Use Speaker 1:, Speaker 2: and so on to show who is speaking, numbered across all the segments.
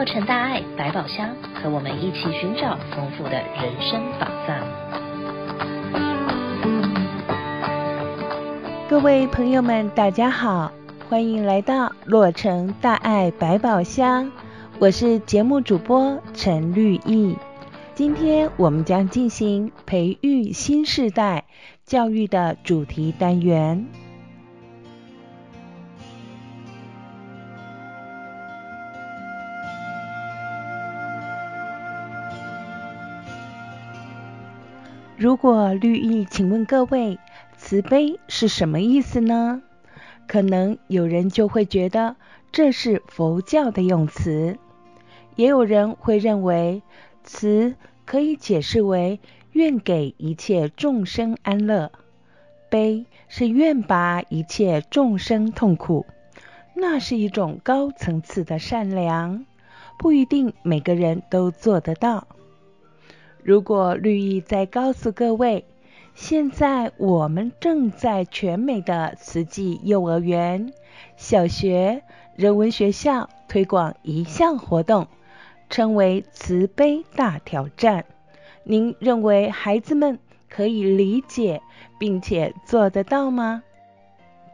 Speaker 1: 洛城大爱百宝箱，和我们一起寻找丰富的人生宝藏。
Speaker 2: 各位朋友们，大家好，欢迎来到洛城大爱百宝箱，我是节目主播陈绿意。今天我们将进行培育新世代教育的主题单元。如果绿意，请问各位，慈悲是什么意思呢？可能有人就会觉得这是佛教的用词，也有人会认为慈可以解释为愿给一切众生安乐，悲是愿拔一切众生痛苦。那是一种高层次的善良，不一定每个人都做得到。如果绿意再告诉各位，现在我们正在全美的慈济幼儿园、小学、人文学校推广一项活动，称为“慈悲大挑战”。您认为孩子们可以理解并且做得到吗？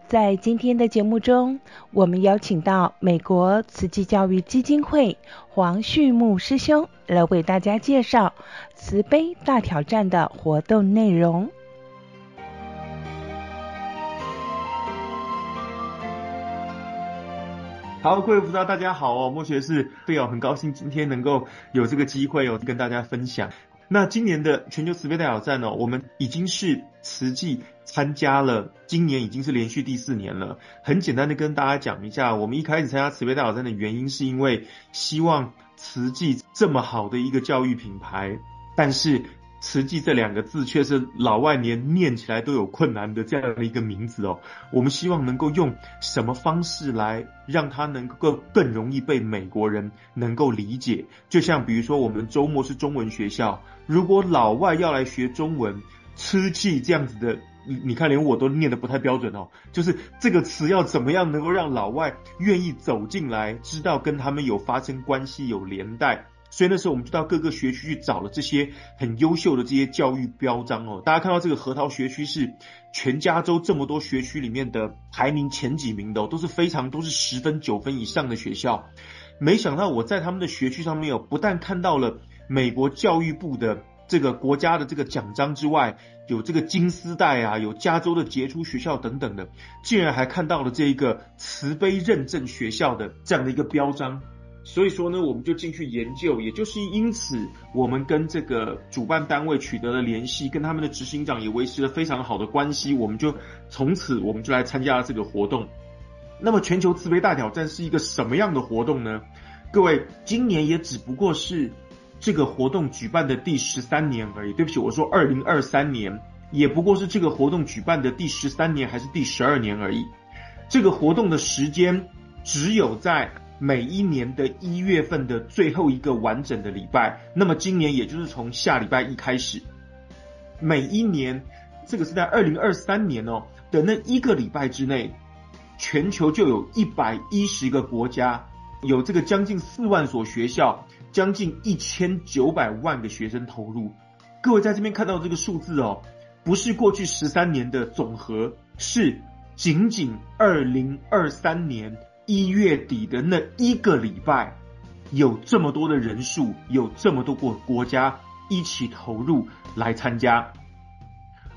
Speaker 2: 在今天的节目中，我们邀请到美国慈济教育基金会黄旭牧师兄来为大家介绍“慈悲大挑战”的活动内容。
Speaker 3: 好，各位菩萨，大家好哦，莫学士对哦，很高兴今天能够有这个机会哦，跟大家分享。那今年的全球慈悲大挑战呢，我们已经是慈济参加了，今年已经是连续第四年了。很简单的跟大家讲一下，我们一开始参加慈悲大挑战的原因，是因为希望慈济这么好的一个教育品牌，但是。慈济这两个字却是老外连念起来都有困难的这样的一个名字哦。我们希望能够用什么方式来让它能够更容易被美国人能够理解？就像比如说，我们周末是中文学校，如果老外要来学中文，慈济这样子的，你你看连我都念得不太标准哦。就是这个词要怎么样能够让老外愿意走进来，知道跟他们有发生关系、有连带？所以那时候我们就到各个学区去找了这些很优秀的这些教育标章哦。大家看到这个核桃学区是全加州这么多学区里面的排名前几名的哦，都是非常都是十分九分以上的学校。没想到我在他们的学区上面有不但看到了美国教育部的这个国家的这个奖章之外，有这个金丝带啊，有加州的杰出学校等等的，竟然还看到了这一个慈悲认证学校的这样的一个标章。所以说呢，我们就进去研究，也就是因此，我们跟这个主办单位取得了联系，跟他们的执行长也维持了非常好的关系。我们就从此，我们就来参加了这个活动。那么，全球慈悲大挑战是一个什么样的活动呢？各位，今年也只不过是这个活动举办的第十三年而已。对不起，我说二零二三年，也不过是这个活动举办的第十三年还是第十二年而已。这个活动的时间只有在。每一年的一月份的最后一个完整的礼拜，那么今年也就是从下礼拜一开始，每一年，这个是在二零二三年哦的那一个礼拜之内，全球就有一百一十个国家，有这个将近四万所学校，将近一千九百万个学生投入。各位在这边看到这个数字哦，不是过去十三年的总和，是仅仅二零二三年。一月底的那一个礼拜，有这么多的人数，有这么多个国家一起投入来参加。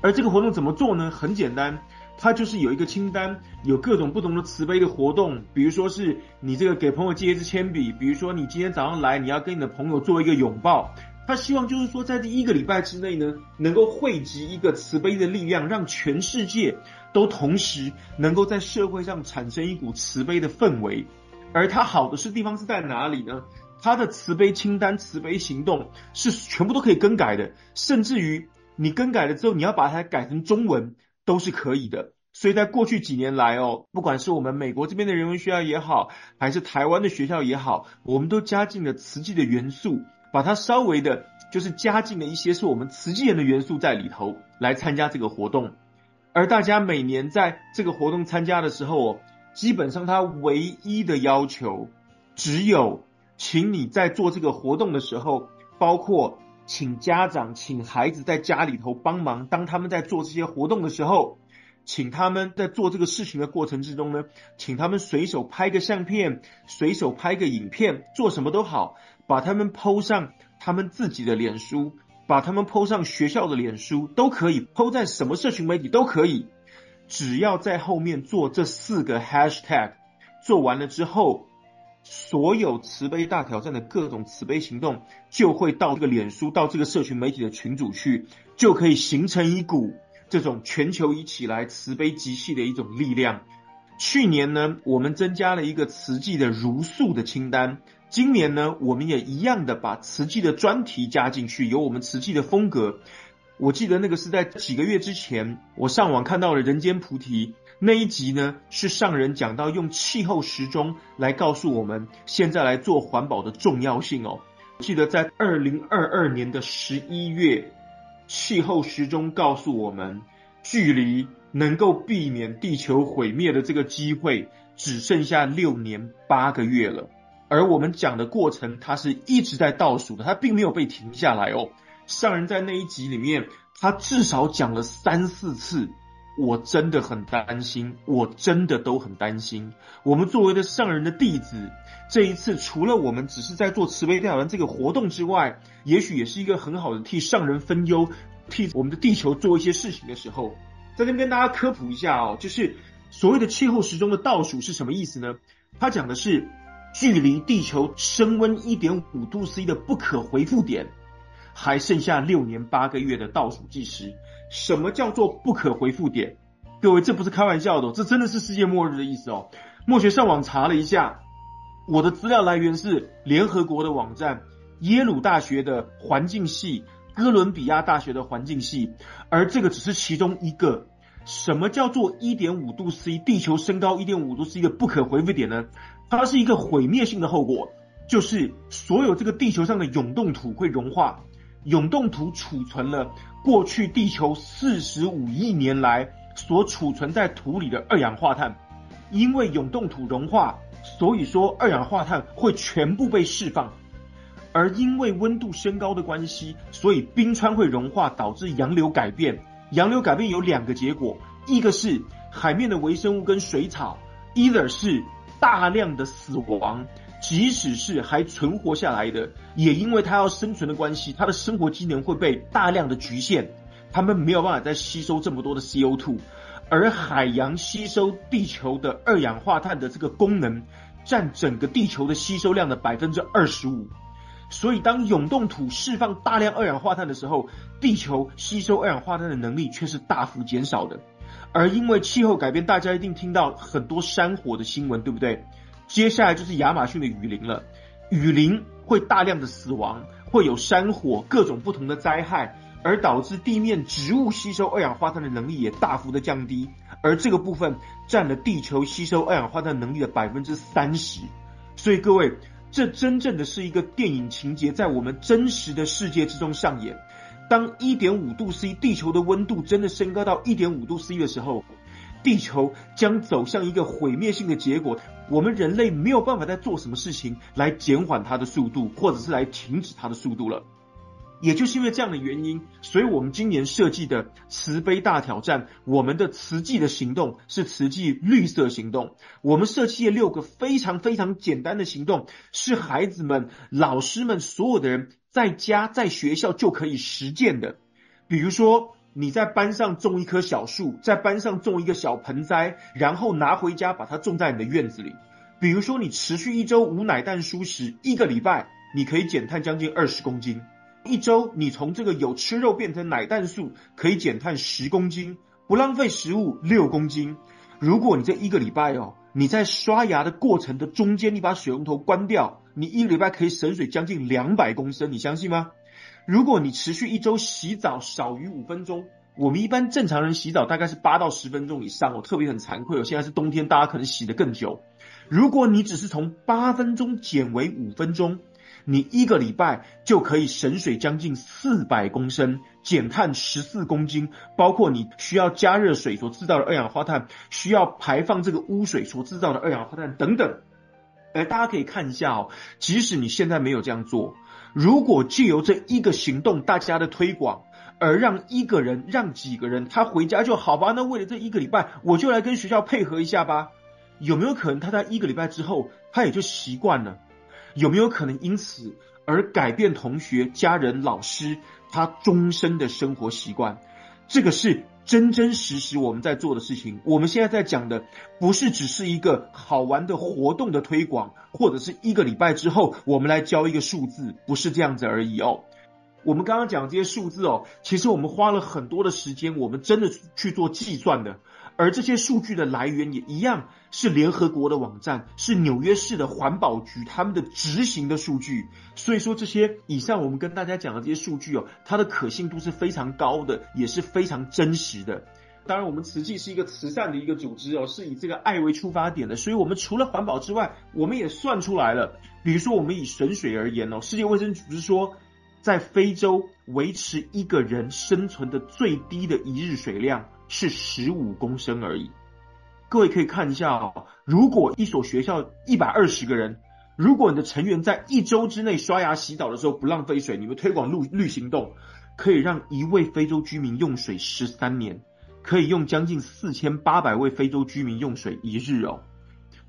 Speaker 3: 而这个活动怎么做呢？很简单，它就是有一个清单，有各种不同的慈悲的活动。比如说是你这个给朋友借一支铅笔，比如说你今天早上来，你要跟你的朋友做一个拥抱。他希望就是说，在这一个礼拜之内呢，能够汇集一个慈悲的力量，让全世界都同时能够在社会上产生一股慈悲的氛围。而它好的是地方是在哪里呢？它的慈悲清单、慈悲行动是全部都可以更改的，甚至于你更改了之后，你要把它改成中文都是可以的。所以在过去几年来哦，不管是我们美国这边的人文学校也好，还是台湾的学校也好，我们都加进了慈济的元素。把它稍微的，就是加进了一些是我们慈济人的元素在里头来参加这个活动，而大家每年在这个活动参加的时候，基本上他唯一的要求只有请你在做这个活动的时候，包括请家长、请孩子在家里头帮忙。当他们在做这些活动的时候，请他们在做这个事情的过程之中呢，请他们随手拍个相片，随手拍个影片，做什么都好，把他们 PO 上他们自己的脸书，把他们 PO 上学校的脸书，都可以 PO 在什么社群媒体都可以，只要在后面做这四个 hashtag，做完了之后。所有慈悲大挑战的各种慈悲行动，就会到这个脸书、到这个社群媒体的群组去，就可以形成一股这种全球一起来慈悲集气的一种力量。去年呢，我们增加了一个慈济的茹素的清单，今年呢，我们也一样的把慈济的专题加进去，有我们慈济的风格。我记得那个是在几个月之前，我上网看到了人间菩提。那一集呢，是上人讲到用气候时钟来告诉我们现在来做环保的重要性哦。记得在二零二二年的十一月，气候时钟告诉我们，距离能够避免地球毁灭的这个机会只剩下六年八个月了。而我们讲的过程，它是一直在倒数的，它并没有被停下来哦。上人在那一集里面，他至少讲了三四次。我真的很担心，我真的都很担心。我们作为的上人的弟子，这一次除了我们只是在做慈悲大挑战这个活动之外，也许也是一个很好的替上人分忧，替我们的地球做一些事情的时候。在这边跟大家科普一下哦，就是所谓的气候时钟的倒数是什么意思呢？它讲的是距离地球升温一点五度 C 的不可回复点，还剩下六年八个月的倒数计时。什么叫做不可回复点？各位，这不是开玩笑的，这真的是世界末日的意思哦。默学上网查了一下，我的资料来源是联合国的网站、耶鲁大学的环境系、哥伦比亚大学的环境系，而这个只是其中一个。什么叫做一点五度 C 地球升高一点五度 C 的不可回复点呢？它是一个毁灭性的后果，就是所有这个地球上的永冻土会融化。永冻土储存了过去地球四十五亿年来所储存在土里的二氧化碳，因为永冻土融化，所以说二氧化碳会全部被释放，而因为温度升高的关系，所以冰川会融化，导致洋流改变。洋流改变有两个结果，一个是海面的微生物跟水草，either 是大量的死亡。即使是还存活下来的，也因为它要生存的关系，它的生活机能会被大量的局限，它们没有办法再吸收这么多的 CO2，而海洋吸收地球的二氧化碳的这个功能，占整个地球的吸收量的百分之二十五，所以当永冻土释放大量二氧化碳的时候，地球吸收二氧化碳的能力却是大幅减少的，而因为气候改变，大家一定听到很多山火的新闻，对不对？接下来就是亚马逊的雨林了，雨林会大量的死亡，会有山火，各种不同的灾害，而导致地面植物吸收二氧化碳的能力也大幅的降低，而这个部分占了地球吸收二氧化碳能力的百分之三十。所以各位，这真正的是一个电影情节，在我们真实的世界之中上演。当一点五度 C 地球的温度真的升高到一点五度 C 的时候，地球将走向一个毁灭性的结果，我们人类没有办法再做什么事情来减缓它的速度，或者是来停止它的速度了。也就是因为这样的原因，所以我们今年设计的慈悲大挑战，我们的慈济的行动是慈济绿色行动。我们设计了六个非常非常简单的行动，是孩子们、老师们所有的人在家在学校就可以实践的，比如说。你在班上种一棵小树，在班上种一个小盆栽，然后拿回家把它种在你的院子里。比如说，你持续一周无奶蛋蔬食，一个礼拜你可以减碳将近二十公斤。一周你从这个有吃肉变成奶蛋素，可以减碳十公斤，不浪费食物六公斤。如果你这一个礼拜哦，你在刷牙的过程的中间，你把水龙头关掉，你一个礼拜可以省水将近两百公升，你相信吗？如果你持续一周洗澡少于五分钟，我们一般正常人洗澡大概是八到十分钟以上哦，特别很惭愧哦，现在是冬天，大家可能洗得更久。如果你只是从八分钟减为五分钟，你一个礼拜就可以省水将近四百公升，减碳十四公斤，包括你需要加热水所制造的二氧化碳，需要排放这个污水所制造的二氧化碳等等。哎，大家可以看一下哦，即使你现在没有这样做，如果借由这一个行动，大家的推广，而让一个人、让几个人他回家就好吧，那为了这一个礼拜，我就来跟学校配合一下吧。有没有可能他在一个礼拜之后，他也就习惯了？有没有可能因此而改变同学、家人、老师他终身的生活习惯？这个是真真实实我们在做的事情。我们现在在讲的不是只是一个好玩的活动的推广，或者是一个礼拜之后我们来教一个数字，不是这样子而已哦。我们刚刚讲这些数字哦，其实我们花了很多的时间，我们真的去做计算的。而这些数据的来源也一样，是联合国的网站，是纽约市的环保局他们的执行的数据。所以说，这些以上我们跟大家讲的这些数据哦，它的可信度是非常高的，也是非常真实的。当然，我们慈济是一个慈善的一个组织哦，是以这个爱为出发点的。所以，我们除了环保之外，我们也算出来了。比如说，我们以神水而言哦，世界卫生组织说，在非洲维持一个人生存的最低的一日水量。是十五公升而已，各位可以看一下哦。如果一所学校一百二十个人，如果你的成员在一周之内刷牙洗澡的时候不浪费水，你们推广绿绿行动，可以让一位非洲居民用水十三年，可以用将近四千八百位非洲居民用水一日哦。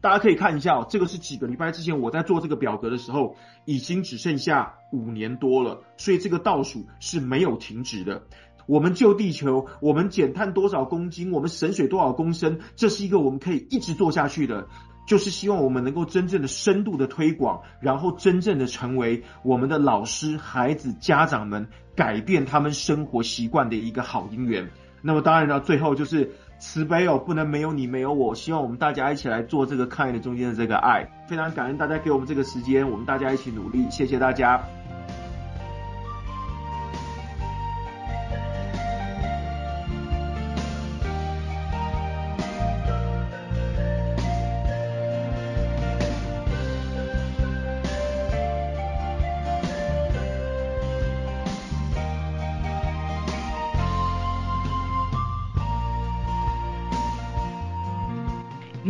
Speaker 3: 大家可以看一下哦，这个是几个礼拜之前我在做这个表格的时候，已经只剩下五年多了，所以这个倒数是没有停止的。我们救地球，我们减碳多少公斤，我们省水多少公升，这是一个我们可以一直做下去的，就是希望我们能够真正的深度的推广，然后真正的成为我们的老师、孩子、家长们改变他们生活习惯的一个好因缘。那么当然了，最后就是慈悲哦，不能没有你，没有我，希望我们大家一起来做这个 kind 中间的这个爱，非常感恩大家给我们这个时间，我们大家一起努力，谢谢大家。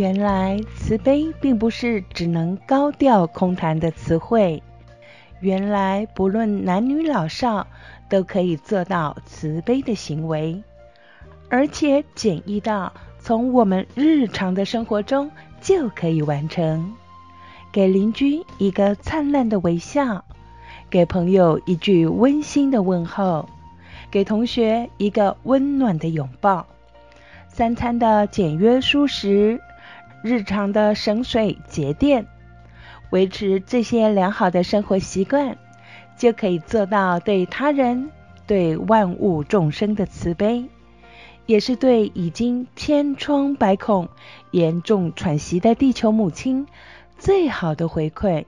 Speaker 2: 原来慈悲并不是只能高调空谈的词汇，原来不论男女老少都可以做到慈悲的行为，而且简易到从我们日常的生活中就可以完成。给邻居一个灿烂的微笑，给朋友一句温馨的问候，给同学一个温暖的拥抱，三餐的简约舒适。日常的省水节电，维持这些良好的生活习惯，就可以做到对他人、对万物众生的慈悲，也是对已经千疮百孔、严重喘息的地球母亲最好的回馈。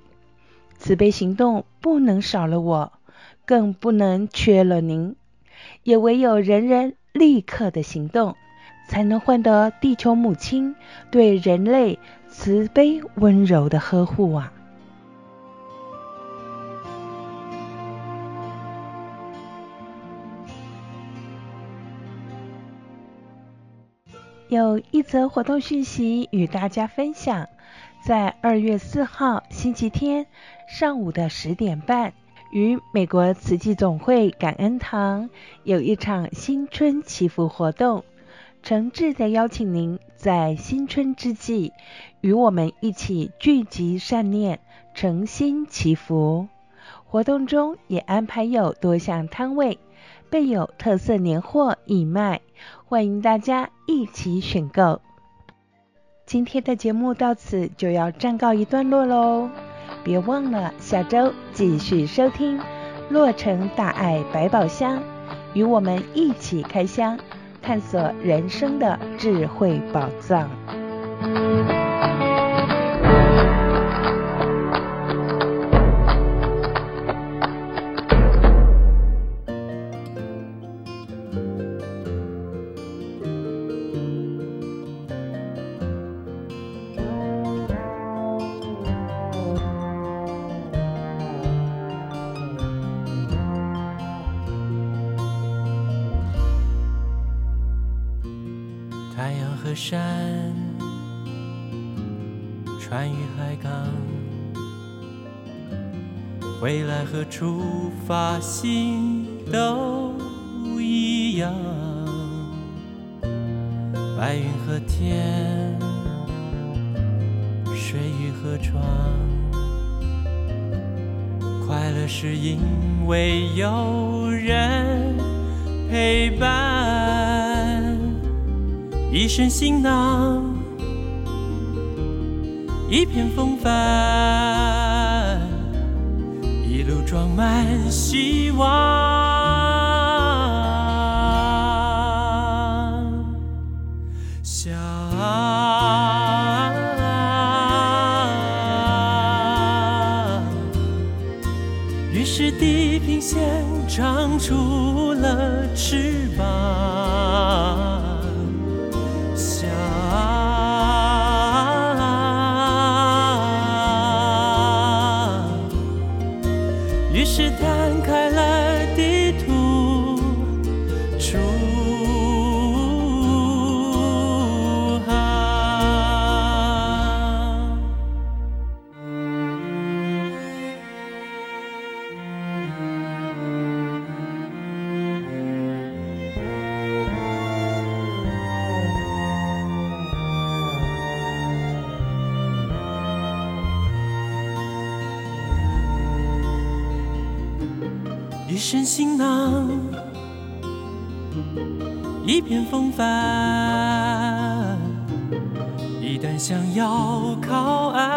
Speaker 2: 慈悲行动不能少了我，更不能缺了您，也唯有人人立刻的行动。才能换得地球母亲对人类慈悲温柔的呵护啊！有一则活动讯息与大家分享，在二月四号星期天上午的十点半，于美国慈济总会感恩堂有一场新春祈福活动。诚挚的邀请您在新春之际，与我们一起聚集善念，诚心祈福。活动中也安排有多项摊位，备有特色年货义卖，欢迎大家一起选购。今天的节目到此就要暂告一段落喽，别忘了下周继续收听《洛城大爱百宝箱》，与我们一起开箱。探索人生的智慧宝藏。
Speaker 4: 未来和出发心都一样。白云和天，水与河床，快乐是因为有人陪伴，一身行囊。一片风帆，装满希望。想，于是地平线长出了翅膀。身行囊，一片风帆。一旦想要靠岸，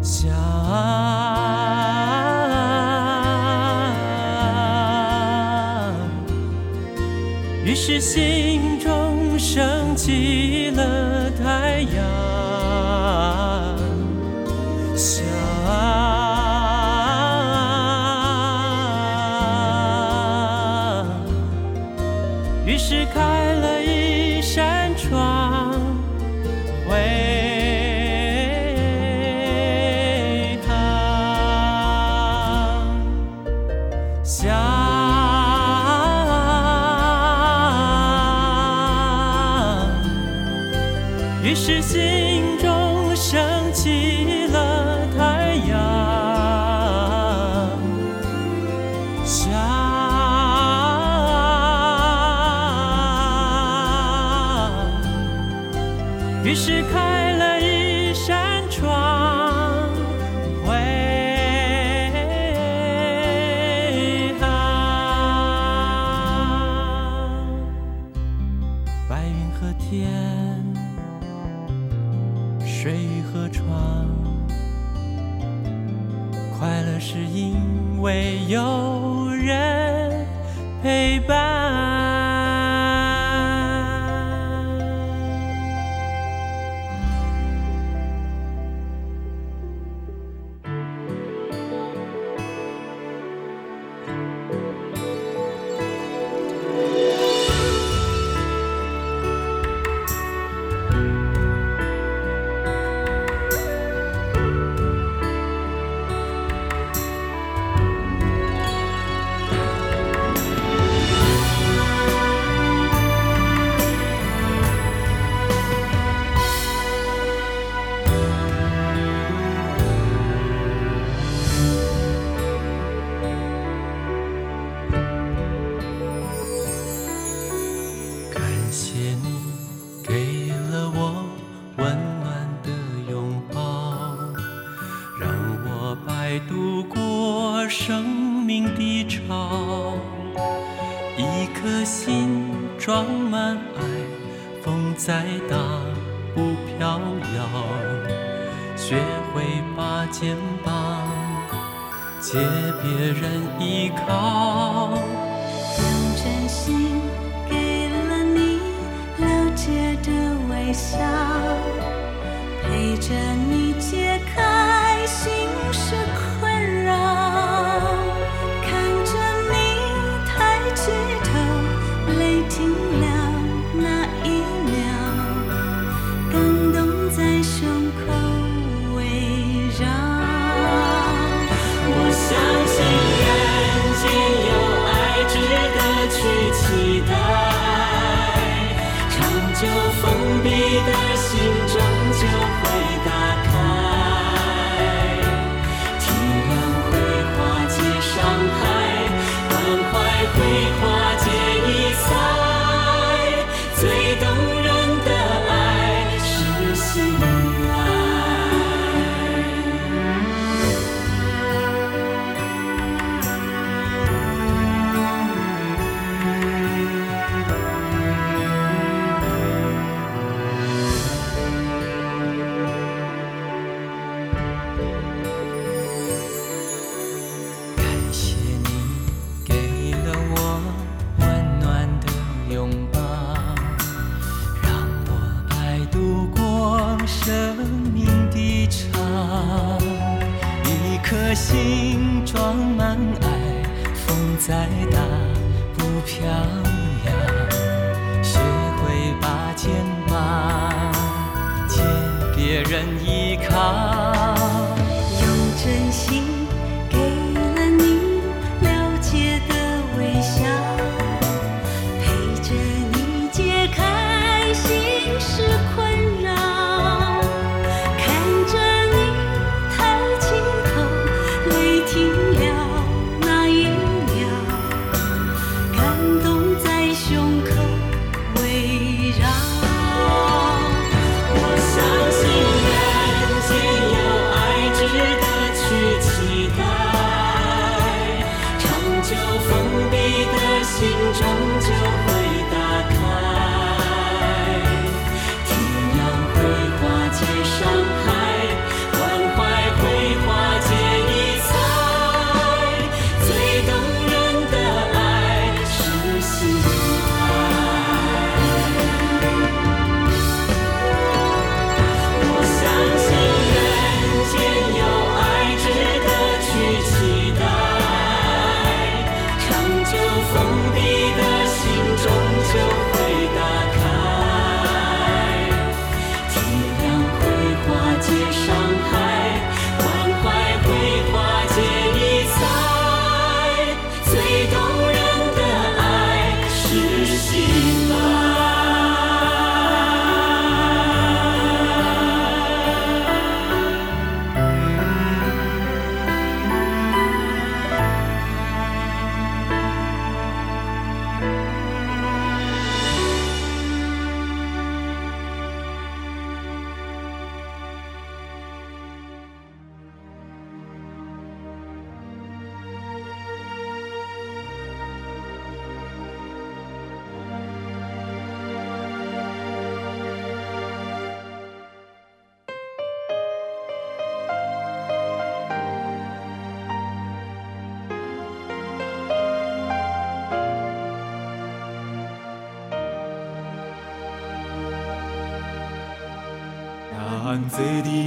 Speaker 4: 想，于是心中升起了太阳。依靠。
Speaker 5: 心
Speaker 4: 装满爱，风再大不
Speaker 5: 飘。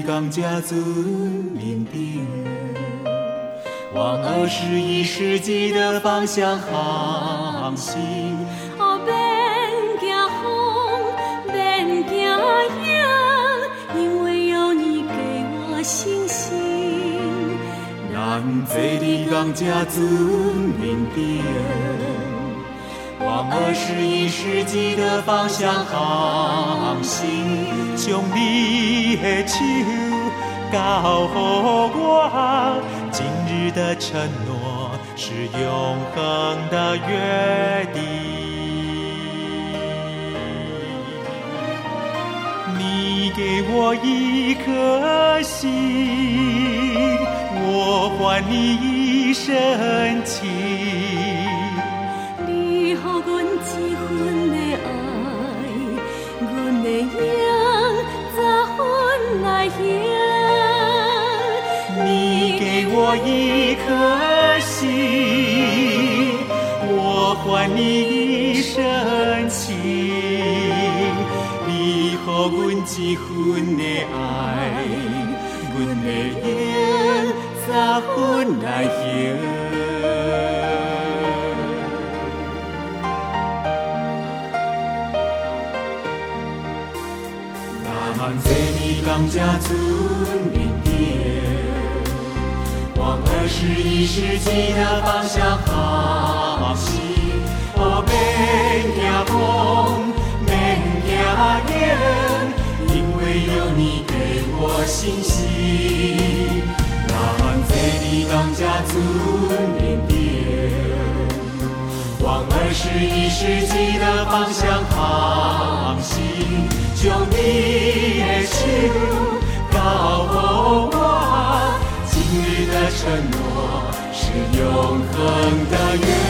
Speaker 4: 坐伫钢车船面顶，往二十一世纪的方向航行。
Speaker 5: 哦，免惊风，免惊影，因为有你给我信心。
Speaker 4: 咱坐伫钢车船面顶，往二十一世纪的方向航行。将你的手交予我，今日的承诺是永恒的约定。你给我一颗心，我还你一生情。我一颗心，我还你一生情。你予阮一份的爱，阮的缘十分来行。钢车船面顶，往二十一世纪的方向航行。哦，免惊风，免惊雨，因为有你给我信心。咱坐伫钢车船面顶，往二十一世纪的方向航行。将你的手交予我，今日的承诺是永恒的约。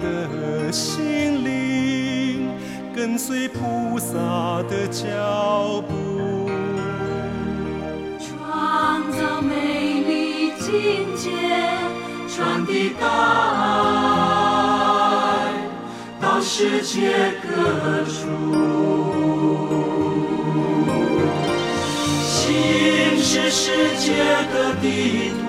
Speaker 4: 的心灵，跟随菩萨的脚步，
Speaker 5: 创造美丽境界，传递大爱到世界各处，心是世界的地
Speaker 4: 图，